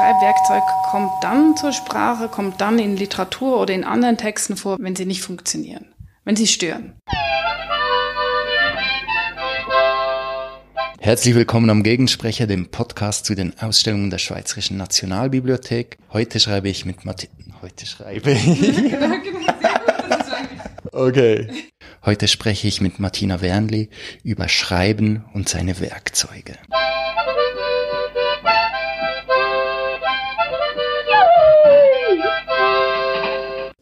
Schreibwerkzeug kommt dann zur Sprache, kommt dann in Literatur oder in anderen Texten vor, wenn sie nicht funktionieren, wenn sie stören. Herzlich willkommen am Gegensprecher, dem Podcast zu den Ausstellungen der Schweizerischen Nationalbibliothek. Heute schreibe ich mit Martin. Heute schreibe ich. okay. Heute spreche ich mit Martina Wernli über Schreiben und seine Werkzeuge.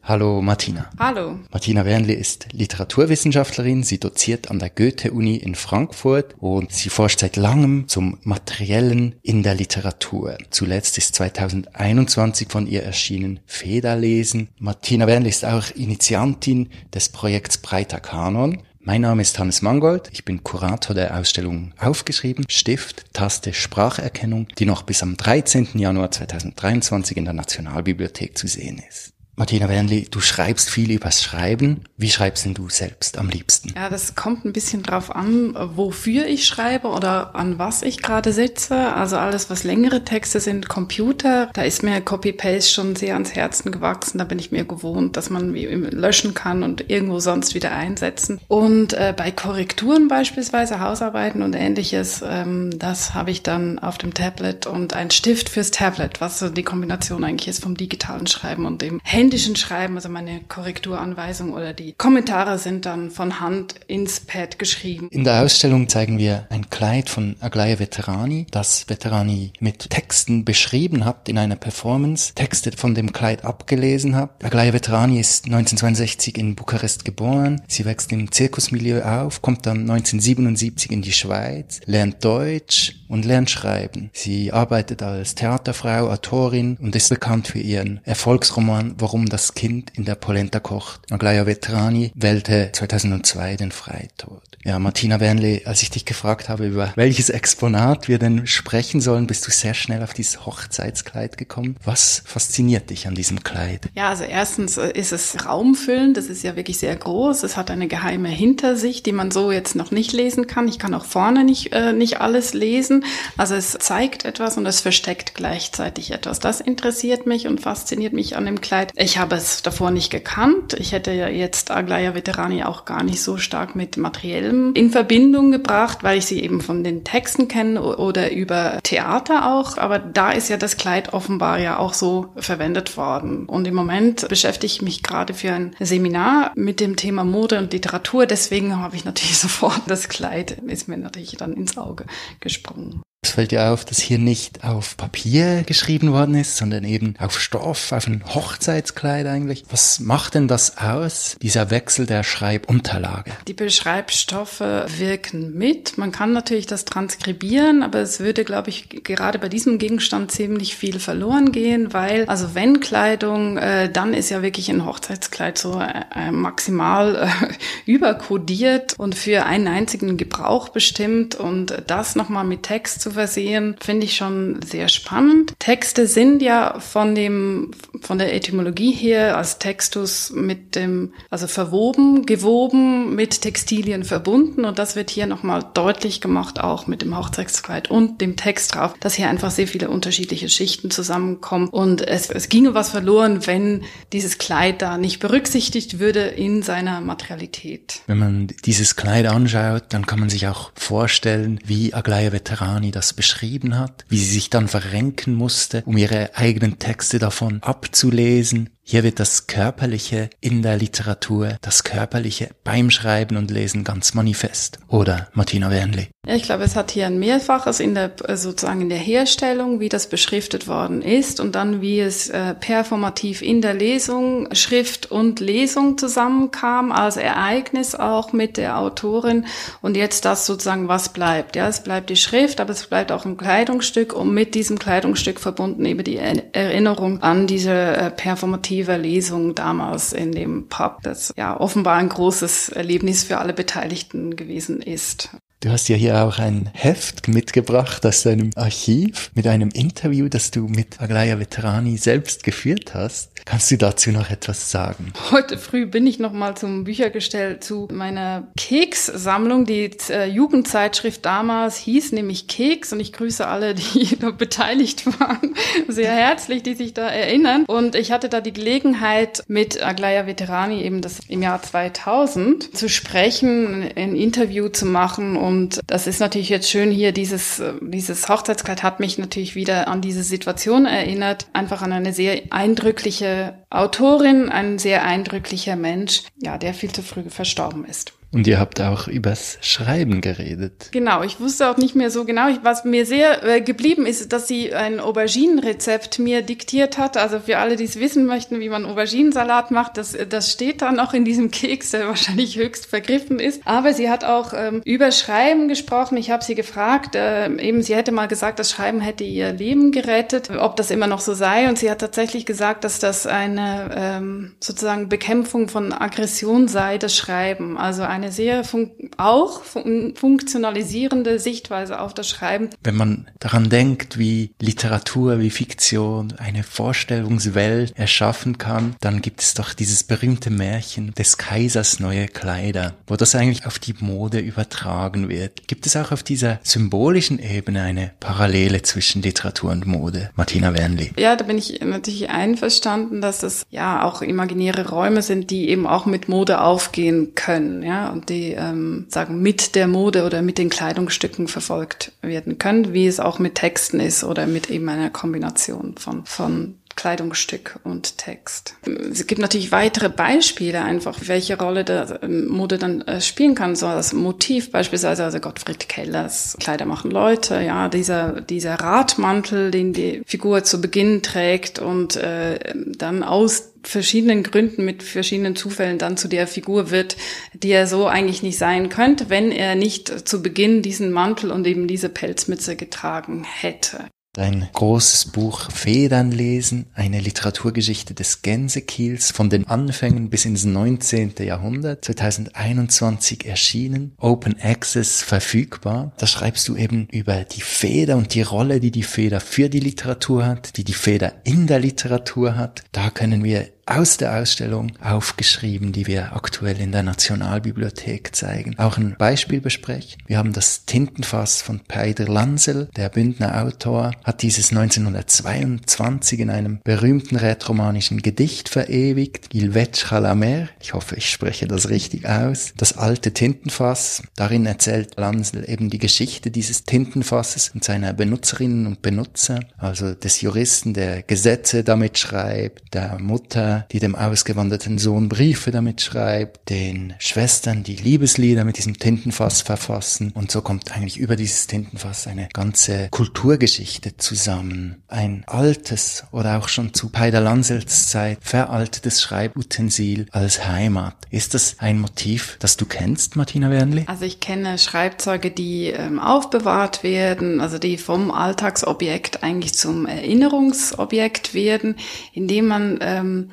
Hallo Martina. Hallo. Martina Wernli ist Literaturwissenschaftlerin. Sie doziert an der Goethe-Uni in Frankfurt und sie forscht seit langem zum Materiellen in der Literatur. Zuletzt ist 2021 von ihr erschienen Federlesen. Martina Wernli ist auch Initiantin des Projekts Breiter Kanon. Mein Name ist Hannes Mangold. Ich bin Kurator der Ausstellung Aufgeschrieben, Stift, Taste, Spracherkennung, die noch bis am 13. Januar 2023 in der Nationalbibliothek zu sehen ist. Martina Wernli, du schreibst viel übers Schreiben. Wie schreibst denn du selbst am liebsten? Ja, das kommt ein bisschen drauf an, wofür ich schreibe oder an was ich gerade sitze. Also alles, was längere Texte sind, Computer, da ist mir Copy-Paste schon sehr ans Herzen gewachsen. Da bin ich mir gewohnt, dass man löschen kann und irgendwo sonst wieder einsetzen. Und äh, bei Korrekturen beispielsweise, Hausarbeiten und ähnliches, ähm, das habe ich dann auf dem Tablet und ein Stift fürs Tablet, was so die Kombination eigentlich ist vom digitalen Schreiben und dem Handy händischen Schreiben, also meine Korrekturanweisung oder die Kommentare sind dann von Hand ins Pad geschrieben. In der Ausstellung zeigen wir ein Kleid von Aglaya Veterani, das Veterani mit Texten beschrieben hat in einer Performance, Texte von dem Kleid abgelesen hat. Aglaya Veterani ist 1962 in Bukarest geboren. Sie wächst im Zirkusmilieu auf, kommt dann 1977 in die Schweiz, lernt Deutsch und lernt Schreiben. Sie arbeitet als Theaterfrau, Autorin und ist bekannt für ihren Erfolgsroman Warum warum das Kind in der Polenta kocht. Aglaya Vetrani wählte 2002 den Freitod. Ja, Martina Wernle, als ich dich gefragt habe, über welches Exponat wir denn sprechen sollen, bist du sehr schnell auf dieses Hochzeitskleid gekommen. Was fasziniert dich an diesem Kleid? Ja, also erstens äh, ist es raumfüllend. Das ist ja wirklich sehr groß. Es hat eine geheime Hintersicht, die man so jetzt noch nicht lesen kann. Ich kann auch vorne nicht, äh, nicht alles lesen. Also es zeigt etwas und es versteckt gleichzeitig etwas. Das interessiert mich und fasziniert mich an dem Kleid. Ich habe es davor nicht gekannt. Ich hätte ja jetzt Aglaya Veterani auch gar nicht so stark mit Materiellem in Verbindung gebracht, weil ich sie eben von den Texten kenne oder über Theater auch. Aber da ist ja das Kleid offenbar ja auch so verwendet worden. Und im Moment beschäftige ich mich gerade für ein Seminar mit dem Thema Mode und Literatur. Deswegen habe ich natürlich sofort das Kleid, ist mir natürlich dann ins Auge gesprungen. Es fällt dir auf, dass hier nicht auf Papier geschrieben worden ist, sondern eben auf Stoff, auf ein Hochzeitskleid eigentlich. Was macht denn das aus, dieser Wechsel der Schreibunterlage? Die Beschreibstoffe wirken mit. Man kann natürlich das transkribieren, aber es würde, glaube ich, gerade bei diesem Gegenstand ziemlich viel verloren gehen, weil, also wenn Kleidung, äh, dann ist ja wirklich ein Hochzeitskleid so äh, maximal äh, überkodiert und für einen einzigen Gebrauch bestimmt und das nochmal mit Text zu zu versehen, finde ich schon sehr spannend. Texte sind ja von dem, von der Etymologie her als Textus mit dem, also verwoben, gewoben, mit Textilien verbunden und das wird hier nochmal deutlich gemacht, auch mit dem Hochzeitskleid und dem Text drauf, dass hier einfach sehr viele unterschiedliche Schichten zusammenkommen und es, es ginge was verloren, wenn dieses Kleid da nicht berücksichtigt würde in seiner Materialität. Wenn man dieses Kleid anschaut, dann kann man sich auch vorstellen, wie Aglaya Veterani das beschrieben hat, wie sie sich dann verrenken musste, um ihre eigenen Texte davon abzulesen, hier wird das Körperliche in der Literatur, das Körperliche beim Schreiben und Lesen ganz manifest. Oder Martina Wernli? Ja, ich glaube, es hat hier ein Mehrfaches in der, sozusagen in der Herstellung, wie das beschriftet worden ist und dann wie es äh, performativ in der Lesung, Schrift und Lesung zusammenkam, als Ereignis auch mit der Autorin und jetzt das sozusagen, was bleibt. Ja, es bleibt die Schrift, aber es bleibt auch ein Kleidungsstück und mit diesem Kleidungsstück verbunden eben die Erinnerung an diese äh, performative intensiver Lesung damals in dem Pub, das ja offenbar ein großes Erlebnis für alle Beteiligten gewesen ist. Du hast ja hier auch ein Heft mitgebracht aus deinem Archiv mit einem Interview, das du mit Aglaya Veterani selbst geführt hast. Kannst du dazu noch etwas sagen? Heute früh bin ich noch mal zum Büchergestell zu meiner Kekssammlung. Die äh, Jugendzeitschrift damals hieß nämlich Keks und ich grüße alle, die da beteiligt waren, sehr herzlich, die sich da erinnern. Und ich hatte da die Gelegenheit, mit Aglaya Veterani eben das im Jahr 2000 zu sprechen, ein Interview zu machen und das ist natürlich jetzt schön hier, dieses, dieses Hochzeitskleid hat mich natürlich wieder an diese Situation erinnert. Einfach an eine sehr eindrückliche Autorin, ein sehr eindrücklicher Mensch, ja, der viel zu früh verstorben ist. Und ihr habt auch übers Schreiben geredet. Genau, ich wusste auch nicht mehr so genau. Was mir sehr äh, geblieben ist, dass sie ein Auberginenrezept mir diktiert hat. Also für alle, die es wissen möchten, wie man Auberginensalat macht, das, das steht dann auch in diesem Keks, der wahrscheinlich höchst vergriffen ist. Aber sie hat auch ähm, über Schreiben gesprochen. Ich habe sie gefragt, äh, eben sie hätte mal gesagt, das Schreiben hätte ihr Leben gerettet, ob das immer noch so sei. Und sie hat tatsächlich gesagt, dass das eine ähm, sozusagen Bekämpfung von Aggression sei, das Schreiben. Also ein eine sehr fun auch fun funktionalisierende Sichtweise auf das Schreiben. Wenn man daran denkt, wie Literatur, wie Fiktion eine Vorstellungswelt erschaffen kann, dann gibt es doch dieses berühmte Märchen des Kaisers neue Kleider, wo das eigentlich auf die Mode übertragen wird. Gibt es auch auf dieser symbolischen Ebene eine Parallele zwischen Literatur und Mode? Martina Wernli. Ja, da bin ich natürlich einverstanden, dass es ja auch imaginäre Räume sind, die eben auch mit Mode aufgehen können. Ja, und die ähm, sagen mit der Mode oder mit den Kleidungsstücken verfolgt werden können, wie es auch mit Texten ist oder mit eben einer Kombination von von Kleidungsstück und Text. Es gibt natürlich weitere Beispiele einfach, welche Rolle der ähm, Mode dann äh, spielen kann. So als Motiv beispielsweise, also Gottfried Kellers Kleider machen Leute, ja, dieser, dieser Radmantel, den die Figur zu Beginn trägt und äh, dann aus verschiedenen Gründen mit verschiedenen Zufällen dann zu der Figur wird, die er so eigentlich nicht sein könnte, wenn er nicht zu Beginn diesen Mantel und eben diese Pelzmütze getragen hätte. Dein großes Buch Federn lesen, eine Literaturgeschichte des Gänsekiels von den Anfängen bis ins 19. Jahrhundert, 2021 erschienen, Open Access verfügbar. Da schreibst du eben über die Feder und die Rolle, die die Feder für die Literatur hat, die die Feder in der Literatur hat. Da können wir aus der Ausstellung aufgeschrieben, die wir aktuell in der Nationalbibliothek zeigen. Auch ein Beispiel besprechen. Wir haben das Tintenfass von Peider Lansel, der Bündner Autor, hat dieses 1922 in einem berühmten rätromanischen Gedicht verewigt, Il Vetch la mer, ich hoffe, ich spreche das richtig aus, das alte Tintenfass. Darin erzählt Lansel eben die Geschichte dieses Tintenfasses und seiner Benutzerinnen und Benutzer, also des Juristen, der Gesetze damit schreibt, der Mutter, die dem ausgewanderten Sohn Briefe damit schreibt, den Schwestern, die Liebeslieder mit diesem Tintenfass verfassen. Und so kommt eigentlich über dieses Tintenfass eine ganze Kulturgeschichte zusammen. Ein altes oder auch schon zu Peider Lansels Zeit veraltetes Schreibutensil als Heimat. Ist das ein Motiv, das du kennst, Martina Wernli? Also ich kenne Schreibzeuge, die ähm, aufbewahrt werden, also die vom Alltagsobjekt eigentlich zum Erinnerungsobjekt werden, indem man ähm,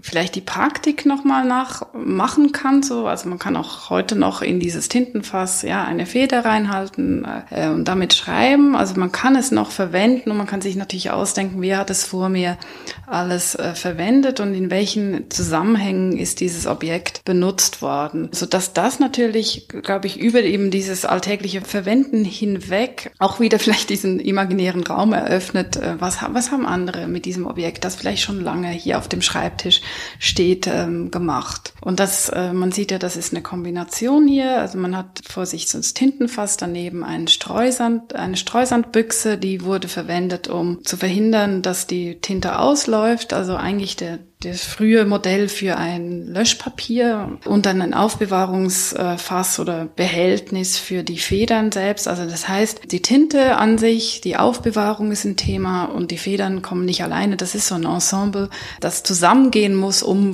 vielleicht die Praktik nochmal nachmachen kann. So, also man kann auch heute noch in dieses Tintenfass ja eine Feder reinhalten äh, und damit schreiben. Also man kann es noch verwenden und man kann sich natürlich ausdenken, wer hat es vor mir alles äh, verwendet und in welchen Zusammenhängen ist dieses Objekt benutzt worden, so dass das natürlich, glaube ich, über eben dieses alltägliche Verwenden hinweg auch wieder vielleicht diesen imaginären Raum eröffnet. Äh, was, was haben andere mit diesem Objekt, das vielleicht schon lange hier auf dem Schreibtisch steht, ähm, gemacht. Und das, äh, man sieht ja, das ist eine Kombination hier. Also man hat vor sich so ein Tintenfass, daneben einen Streusand, eine Streusandbüchse, die wurde verwendet, um zu verhindern, dass die Tinte ausläuft. Also eigentlich der das frühe Modell für ein Löschpapier und dann ein Aufbewahrungsfass oder Behältnis für die Federn selbst. Also das heißt, die Tinte an sich, die Aufbewahrung ist ein Thema und die Federn kommen nicht alleine. Das ist so ein Ensemble, das zusammengehen muss, um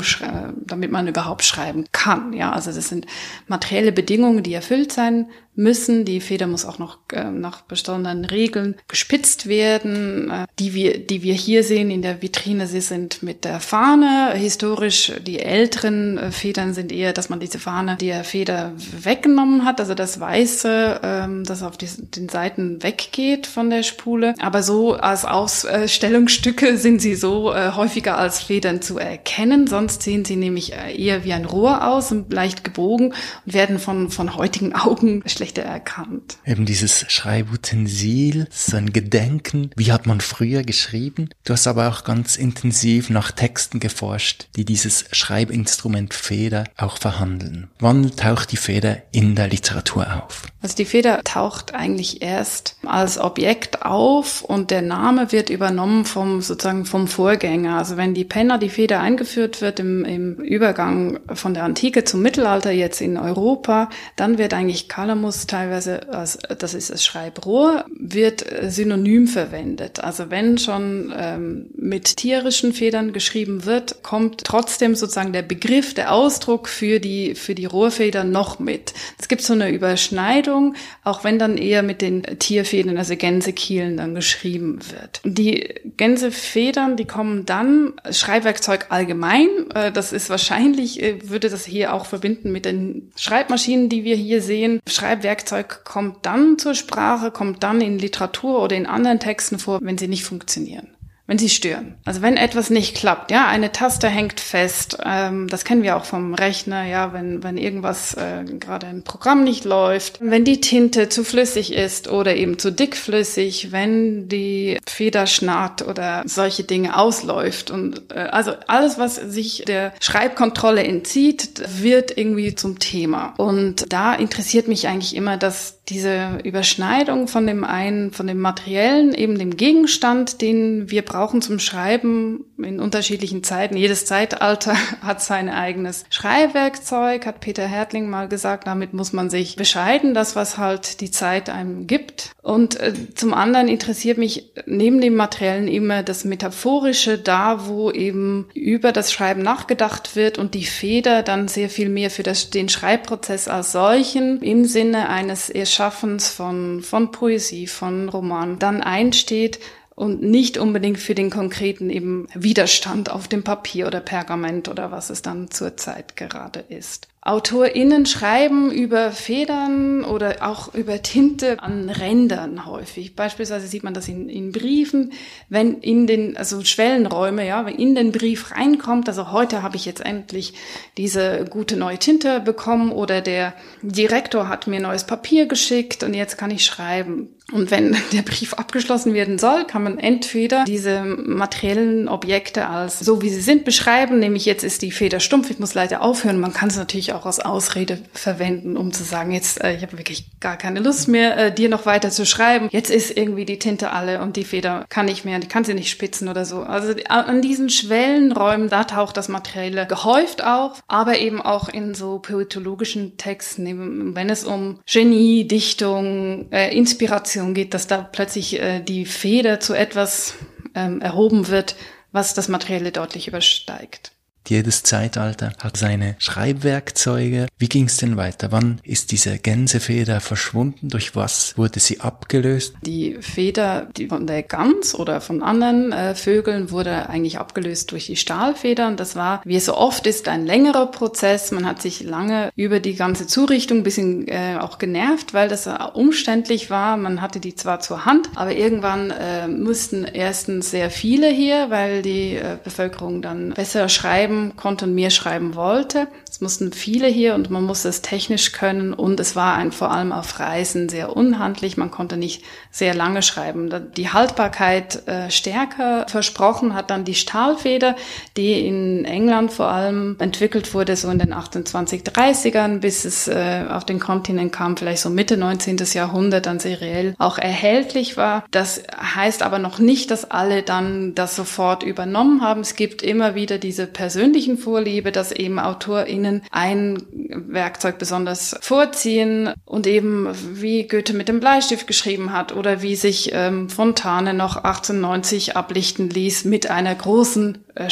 damit man überhaupt schreiben kann. Ja, also das sind materielle Bedingungen, die erfüllt sein müssen. Die Feder muss auch noch äh, nach bestimmten Regeln gespitzt werden. Äh, die wir, die wir hier sehen in der Vitrine, sie sind mit der Fahne. Historisch, die älteren äh, Federn sind eher, dass man diese Fahne, die Feder weggenommen hat, also das Weiße, ähm, das auf die, den Seiten weggeht von der Spule. Aber so als Ausstellungsstücke sind sie so äh, häufiger als Federn zu erkennen. Sonst sehen sie nämlich äh, eher wie ein Rohr aus und leicht gebogen und werden von, von heutigen Augen schlechter erkannt. Eben dieses Schreibutensil, so ein Gedenken. Wie hat man früher geschrieben? Du hast aber auch ganz intensiv nach Texten geforscht, die dieses Schreibinstrument Feder auch verhandeln. Wann taucht die Feder in der Literatur auf? Also die Feder taucht eigentlich erst als Objekt auf und der Name wird übernommen vom sozusagen vom Vorgänger. Also wenn die Penner, die Feder eingeführt wird im, im Übergang von der Antike zum Mittelalter jetzt in Europa, dann wird eigentlich Calamus teilweise, als, das ist das Schreibrohr, wird synonym verwendet. Also wenn schon ähm, mit tierischen Federn geschrieben wird, kommt trotzdem sozusagen der Begriff, der Ausdruck für die für die Rohrfeder noch mit. Es gibt so eine Überschneidung, auch wenn dann eher mit den Tierfedern, also Gänsekielen, dann geschrieben wird. Die Gänsefedern, die kommen dann, Schreibwerkzeug allgemein, äh, das ist wahrscheinlich, äh, würde das hier auch verbinden mit den Schreibmaschinen, die wir hier sehen. Schreibwerkzeug kommt dann zur Sprache, kommt dann in Literatur oder in anderen Texten vor, wenn sie nicht funktionieren wenn sie stören. Also wenn etwas nicht klappt, ja, eine Taste hängt fest, ähm, das kennen wir auch vom Rechner, ja, wenn, wenn irgendwas, äh, gerade ein Programm nicht läuft, wenn die Tinte zu flüssig ist oder eben zu dickflüssig, wenn die Feder schnarrt oder solche Dinge ausläuft und äh, also alles, was sich der Schreibkontrolle entzieht, wird irgendwie zum Thema. Und da interessiert mich eigentlich immer, dass diese Überschneidung von dem einen, von dem materiellen, eben dem Gegenstand, den wir brauchen zum Schreiben in unterschiedlichen Zeiten. Jedes Zeitalter hat sein eigenes Schreibwerkzeug, hat Peter Hertling mal gesagt. Damit muss man sich bescheiden, das, was halt die Zeit einem gibt. Und äh, zum anderen interessiert mich neben dem Materiellen immer das Metaphorische, da wo eben über das Schreiben nachgedacht wird und die Feder dann sehr viel mehr für das, den Schreibprozess als solchen im Sinne eines Erschaffens Schaffens von, von Poesie, von Roman dann einsteht und nicht unbedingt für den konkreten eben Widerstand auf dem Papier oder Pergament oder was es dann zurzeit gerade ist. AutorInnen schreiben über Federn oder auch über Tinte an Rändern häufig. Beispielsweise sieht man das in, in Briefen, wenn in den, also Schwellenräume, ja, wenn in den Brief reinkommt, also heute habe ich jetzt endlich diese gute neue Tinte bekommen oder der Direktor hat mir neues Papier geschickt und jetzt kann ich schreiben. Und wenn der Brief abgeschlossen werden soll, kann man entweder diese materiellen Objekte als so wie sie sind beschreiben, nämlich jetzt ist die Feder stumpf, ich muss leider aufhören. Man kann es natürlich auch als Ausrede verwenden, um zu sagen, jetzt, äh, ich habe wirklich gar keine Lust mehr, äh, dir noch weiter zu schreiben. Jetzt ist irgendwie die Tinte alle und die Feder kann nicht mehr, die kann sie nicht spitzen oder so. Also an diesen Schwellenräumen, da taucht das Materielle gehäuft auf, aber eben auch in so poetologischen Texten, wenn es um Genie, Dichtung, äh, Inspiration geht, dass da plötzlich äh, die Feder zu etwas ähm, erhoben wird, was das Materielle deutlich übersteigt. Jedes Zeitalter hat seine Schreibwerkzeuge. Wie ging es denn weiter? Wann ist diese Gänsefeder verschwunden? Durch was wurde sie abgelöst? Die Feder die von der Gans oder von anderen äh, Vögeln wurde eigentlich abgelöst durch die Stahlfeder. Und das war, wie es so oft ist, ein längerer Prozess. Man hat sich lange über die ganze Zurichtung ein bisschen äh, auch genervt, weil das umständlich war. Man hatte die zwar zur Hand, aber irgendwann äh, mussten erstens sehr viele hier, weil die äh, Bevölkerung dann besser schreiben schreiben konnte mehr schreiben wollte. Es mussten viele hier und man musste es technisch können und es war ein vor allem auf Reisen sehr unhandlich. Man konnte nicht sehr lange schreiben. Die Haltbarkeit äh, stärker versprochen hat dann die Stahlfeder, die in England vor allem entwickelt wurde, so in den 2830ern, bis es äh, auf den Kontinent kam, vielleicht so Mitte 19. Jahrhundert dann seriell auch erhältlich war. Das heißt aber noch nicht, dass alle dann das sofort übernommen haben. Es gibt immer wieder diese persönlichen Vorliebe, dass eben AutorInnen Ihnen ein Werkzeug besonders vorziehen und eben wie Goethe mit dem Bleistift geschrieben hat oder wie sich ähm, Fontane noch 1890 ablichten ließ mit einer großen äh,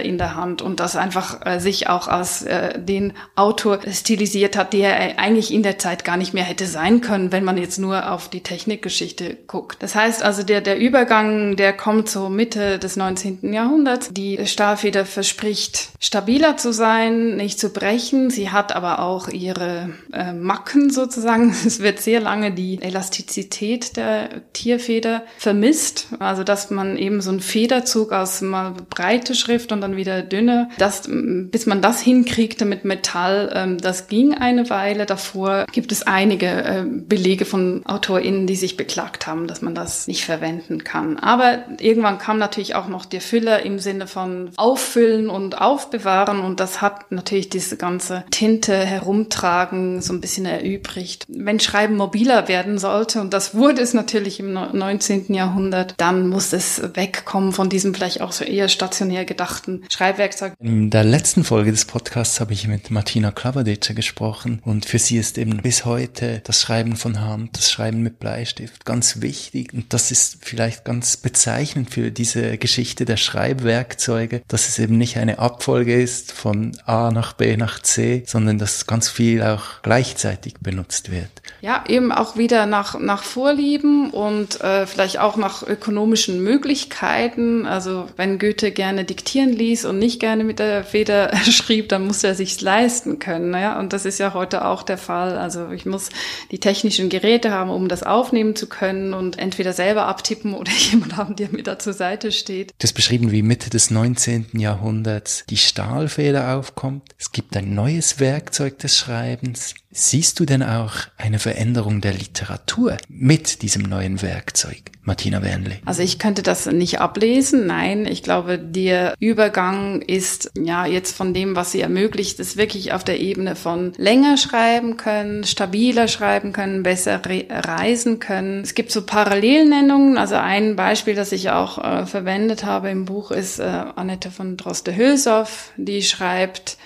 in der Hand und das einfach äh, sich auch als äh, den Autor stilisiert hat, der eigentlich in der Zeit gar nicht mehr hätte sein können, wenn man jetzt nur auf die Technikgeschichte guckt. Das heißt also, der, der Übergang, der kommt so Mitte des 19. Jahrhunderts. Die Stahlfeder verspricht stabiler zu sein, nicht zu brechen. Sie hat aber auch ihre äh, Macken sozusagen. Es wird sehr lange die Elastizität der Tierfeder vermisst. Also, dass man eben so einen Federzug aus mal breite Schrift und dann wieder dünne. Das, bis man das hinkriegte mit Metall, ähm, das ging eine Weile. Davor gibt es einige äh, Belege von AutorInnen, die sich beklagt haben, dass man das nicht verwenden kann. Aber irgendwann kam natürlich auch noch der Füller im Sinne von auffüllen und aufbewahren und das hat natürlich diese ganze Tinte herumtragen so ein bisschen erübrigt. Wenn Schreiben mobiler werden sollte, und das wurde es natürlich im 19. Jahrhundert, dann muss es wegkommen von diesem vielleicht auch so eher stationär gedachten Schreibwerkzeug. In der letzten Folge des Podcasts habe ich mit Martina Klavadice gesprochen und für sie ist eben bis heute das Schreiben von Hand, das Schreiben mit Bleistift ganz wichtig und das ist vielleicht ganz bezeichnend für diese Geschichte der Schreibwerkzeuge, dass es eben nicht eine Abfolge ist von A nach B nach C, sondern dass ganz viel auch gleichzeitig benutzt wird. Ja, eben auch wieder nach, nach Vorlieben und äh, vielleicht auch nach ökonomischen Möglichkeiten. Also wenn Goethe gerne diktieren ließ und nicht gerne mit der Feder schrieb, dann musste er sich's leisten können. Ja? Und das ist ja heute auch der Fall. Also ich muss die technischen Geräte haben, um das aufnehmen zu können und entweder selber abtippen oder jemand haben, der mir da zur Seite steht. Du hast beschrieben, wie Mitte des 19. Jahrhunderts die Stahlfeder aufkommt. Es gibt ein neues Werkzeug des Schreibens. Siehst du denn auch eine Veränderung der Literatur mit diesem neuen Werkzeug, Martina Wernle? Also ich könnte das nicht ablesen. Nein, ich glaube, der Übergang ist ja jetzt von dem, was sie ermöglicht, ist wirklich auf der Ebene von länger schreiben können, stabiler schreiben können, besser re reisen können. Es gibt so Parallelnennungen. Also ein Beispiel, das ich auch äh, verwendet habe im Buch, ist äh, Annette von Droste-Hülshoff, die schreibt,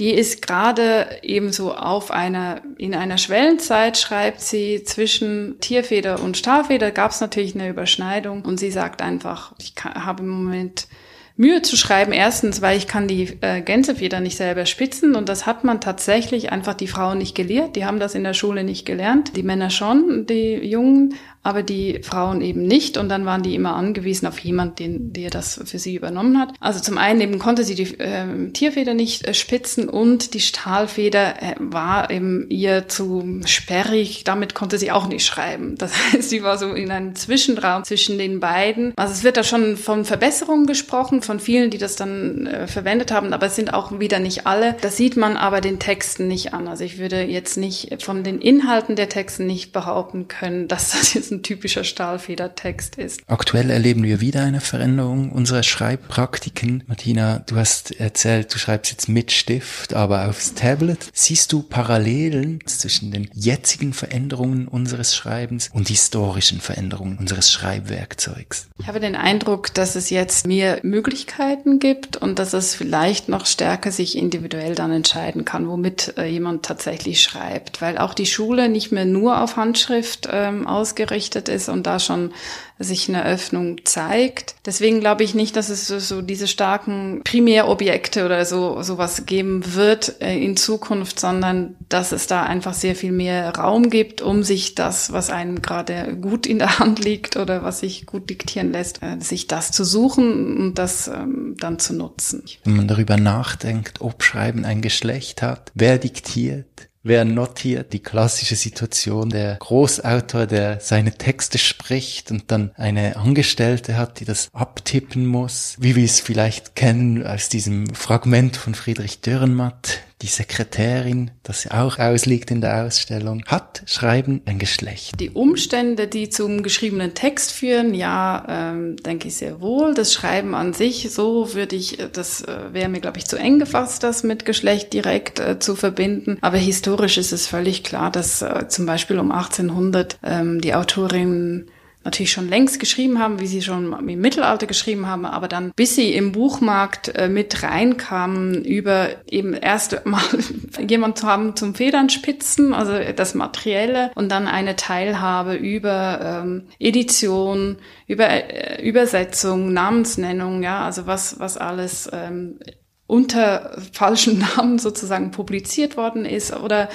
die ist gerade ebenso auf einer, in einer Schwellenzeit schreibt sie zwischen Tierfeder und Stahlfeder gab es natürlich eine Überschneidung. Und sie sagt einfach, ich habe im Moment Mühe zu schreiben. Erstens, weil ich kann die äh, Gänsefeder nicht selber spitzen und das hat man tatsächlich einfach die Frauen nicht gelehrt. Die haben das in der Schule nicht gelernt. Die Männer schon, die Jungen, aber die Frauen eben nicht. Und dann waren die immer angewiesen auf jemand, den, der das für sie übernommen hat. Also zum einen eben konnte sie die äh, Tierfeder nicht äh, spitzen und die Stahlfeder äh, war eben ihr zu sperrig. Damit konnte sie auch nicht schreiben. Das heißt, sie war so in einem Zwischenraum zwischen den beiden. Also es wird da schon von Verbesserungen gesprochen, von vielen, die das dann äh, verwendet haben, aber es sind auch wieder nicht alle. Das sieht man aber den Texten nicht an. Also ich würde jetzt nicht von den Inhalten der Texte nicht behaupten können, dass das jetzt ein typischer Stahlfedertext ist. Aktuell erleben wir wieder eine Veränderung unserer Schreibpraktiken. Martina, du hast erzählt, du schreibst jetzt mit Stift, aber aufs Tablet. Siehst du Parallelen zwischen den jetzigen Veränderungen unseres Schreibens und historischen Veränderungen unseres Schreibwerkzeugs? Ich habe den Eindruck, dass es jetzt mehr Möglichkeiten gibt und dass es vielleicht noch stärker sich individuell dann entscheiden kann, womit äh, jemand tatsächlich schreibt, weil auch die Schule nicht mehr nur auf Handschrift ähm, ausgerichtet ausgerichtet ist und da schon sich eine Öffnung zeigt. Deswegen glaube ich nicht, dass es so, diese starken Primärobjekte oder so sowas geben wird äh, in Zukunft, sondern dass es da einfach sehr viel mehr Raum gibt, um sich das, was einem gerade gut in der Hand liegt oder was sich gut diktieren lässt, äh, sich das zu suchen und das ähm, dann zu nutzen. Wenn man darüber nachdenkt, ob Schreiben ein Geschlecht hat, wer diktiert, Wer notiert die klassische Situation der Großautor, der seine Texte spricht und dann eine Angestellte hat, die das abtippen muss, wie wir es vielleicht kennen aus diesem Fragment von Friedrich Dürrenmatt, die Sekretärin, das auch ausliegt in der Ausstellung, hat Schreiben ein Geschlecht. Die Umstände, die zum geschriebenen Text führen, ja, ähm, denke ich sehr wohl. Das Schreiben an sich, so würde ich, äh, das äh, wäre mir, glaube ich, zu eng gefasst, das mit Geschlecht direkt äh, zu verbinden. Aber historisch ist es völlig klar, dass äh, zum Beispiel um 1800 ähm, die Autorin natürlich schon längst geschrieben haben, wie sie schon im Mittelalter geschrieben haben, aber dann, bis sie im Buchmarkt äh, mit reinkamen, über eben erst mal jemand zu haben zum Federnspitzen, also das Materielle, und dann eine Teilhabe über ähm, Edition, über äh, Übersetzung, Namensnennung, ja, also was, was alles ähm, unter falschen Namen sozusagen publiziert worden ist oder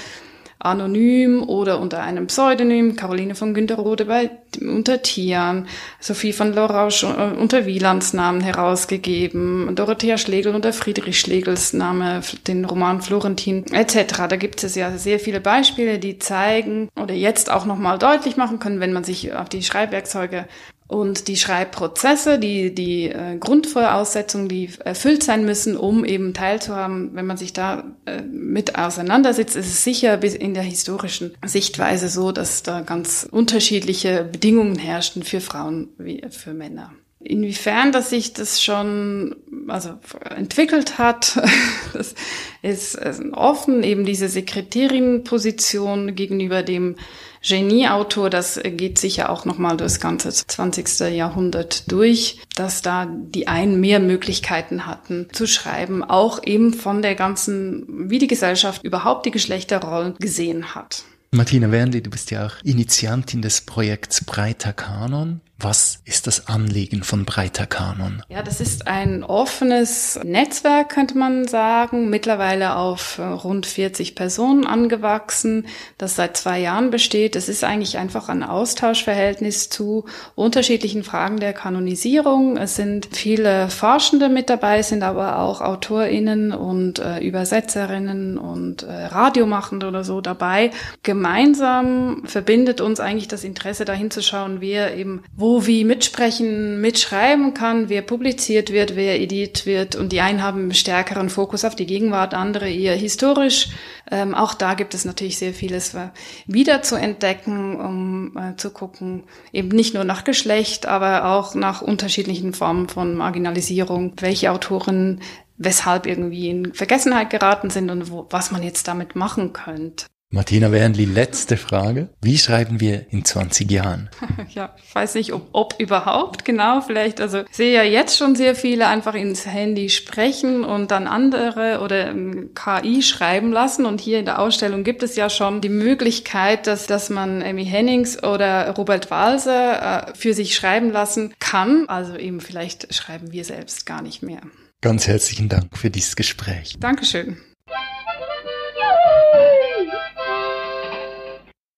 anonym oder unter einem Pseudonym, Caroline von Günterrode bei, unter Tian, Sophie von Lorausch äh, unter Wielands Namen herausgegeben, Dorothea Schlegel unter Friedrich Schlegels Name, den Roman Florentin etc. Da gibt es ja sehr viele Beispiele, die zeigen oder jetzt auch nochmal deutlich machen können, wenn man sich auf die Schreibwerkzeuge und die Schreibprozesse, die, die äh, Grundvoraussetzungen, die erfüllt sein müssen, um eben teilzuhaben, wenn man sich da äh, mit auseinandersetzt, ist es sicher bis in der historischen Sichtweise so, dass da ganz unterschiedliche Bedingungen herrschten für Frauen wie für Männer. Inwiefern, dass sich das schon also entwickelt hat, das ist offen, eben diese Sekretärinnenposition gegenüber dem Genieautor, das geht sicher auch nochmal durchs ganze 20. Jahrhundert durch, dass da die einen mehr Möglichkeiten hatten zu schreiben, auch eben von der ganzen, wie die Gesellschaft überhaupt die Geschlechterrollen gesehen hat. Martina Wernli, du bist ja auch Initiantin des Projekts Breiter Kanon. Was ist das Anliegen von Breiter Kanon? Ja, das ist ein offenes Netzwerk, könnte man sagen, mittlerweile auf äh, rund 40 Personen angewachsen, das seit zwei Jahren besteht. Es ist eigentlich einfach ein Austauschverhältnis zu unterschiedlichen Fragen der Kanonisierung. Es sind viele Forschende mit dabei, sind aber auch AutorInnen und äh, Übersetzerinnen und äh, Radiomachende oder so dabei. Gemeinsam verbindet uns eigentlich das Interesse dahin zu schauen, wer eben wo wie mitsprechen, mitschreiben kann, wer publiziert wird, wer edit wird. Und die einen haben einen stärkeren Fokus auf die Gegenwart, andere eher historisch. Ähm, auch da gibt es natürlich sehr vieles wieder zu entdecken, um äh, zu gucken, eben nicht nur nach Geschlecht, aber auch nach unterschiedlichen Formen von Marginalisierung, welche Autoren weshalb irgendwie in Vergessenheit geraten sind und wo, was man jetzt damit machen könnte. Martina Wernli, letzte Frage. Wie schreiben wir in 20 Jahren? Ja, weiß nicht, ob, ob überhaupt, genau, vielleicht, also ich sehe ja jetzt schon sehr viele einfach ins Handy sprechen und dann andere oder KI schreiben lassen und hier in der Ausstellung gibt es ja schon die Möglichkeit, dass, dass man Amy Hennings oder Robert Walser äh, für sich schreiben lassen kann. Also eben vielleicht schreiben wir selbst gar nicht mehr. Ganz herzlichen Dank für dieses Gespräch. Dankeschön.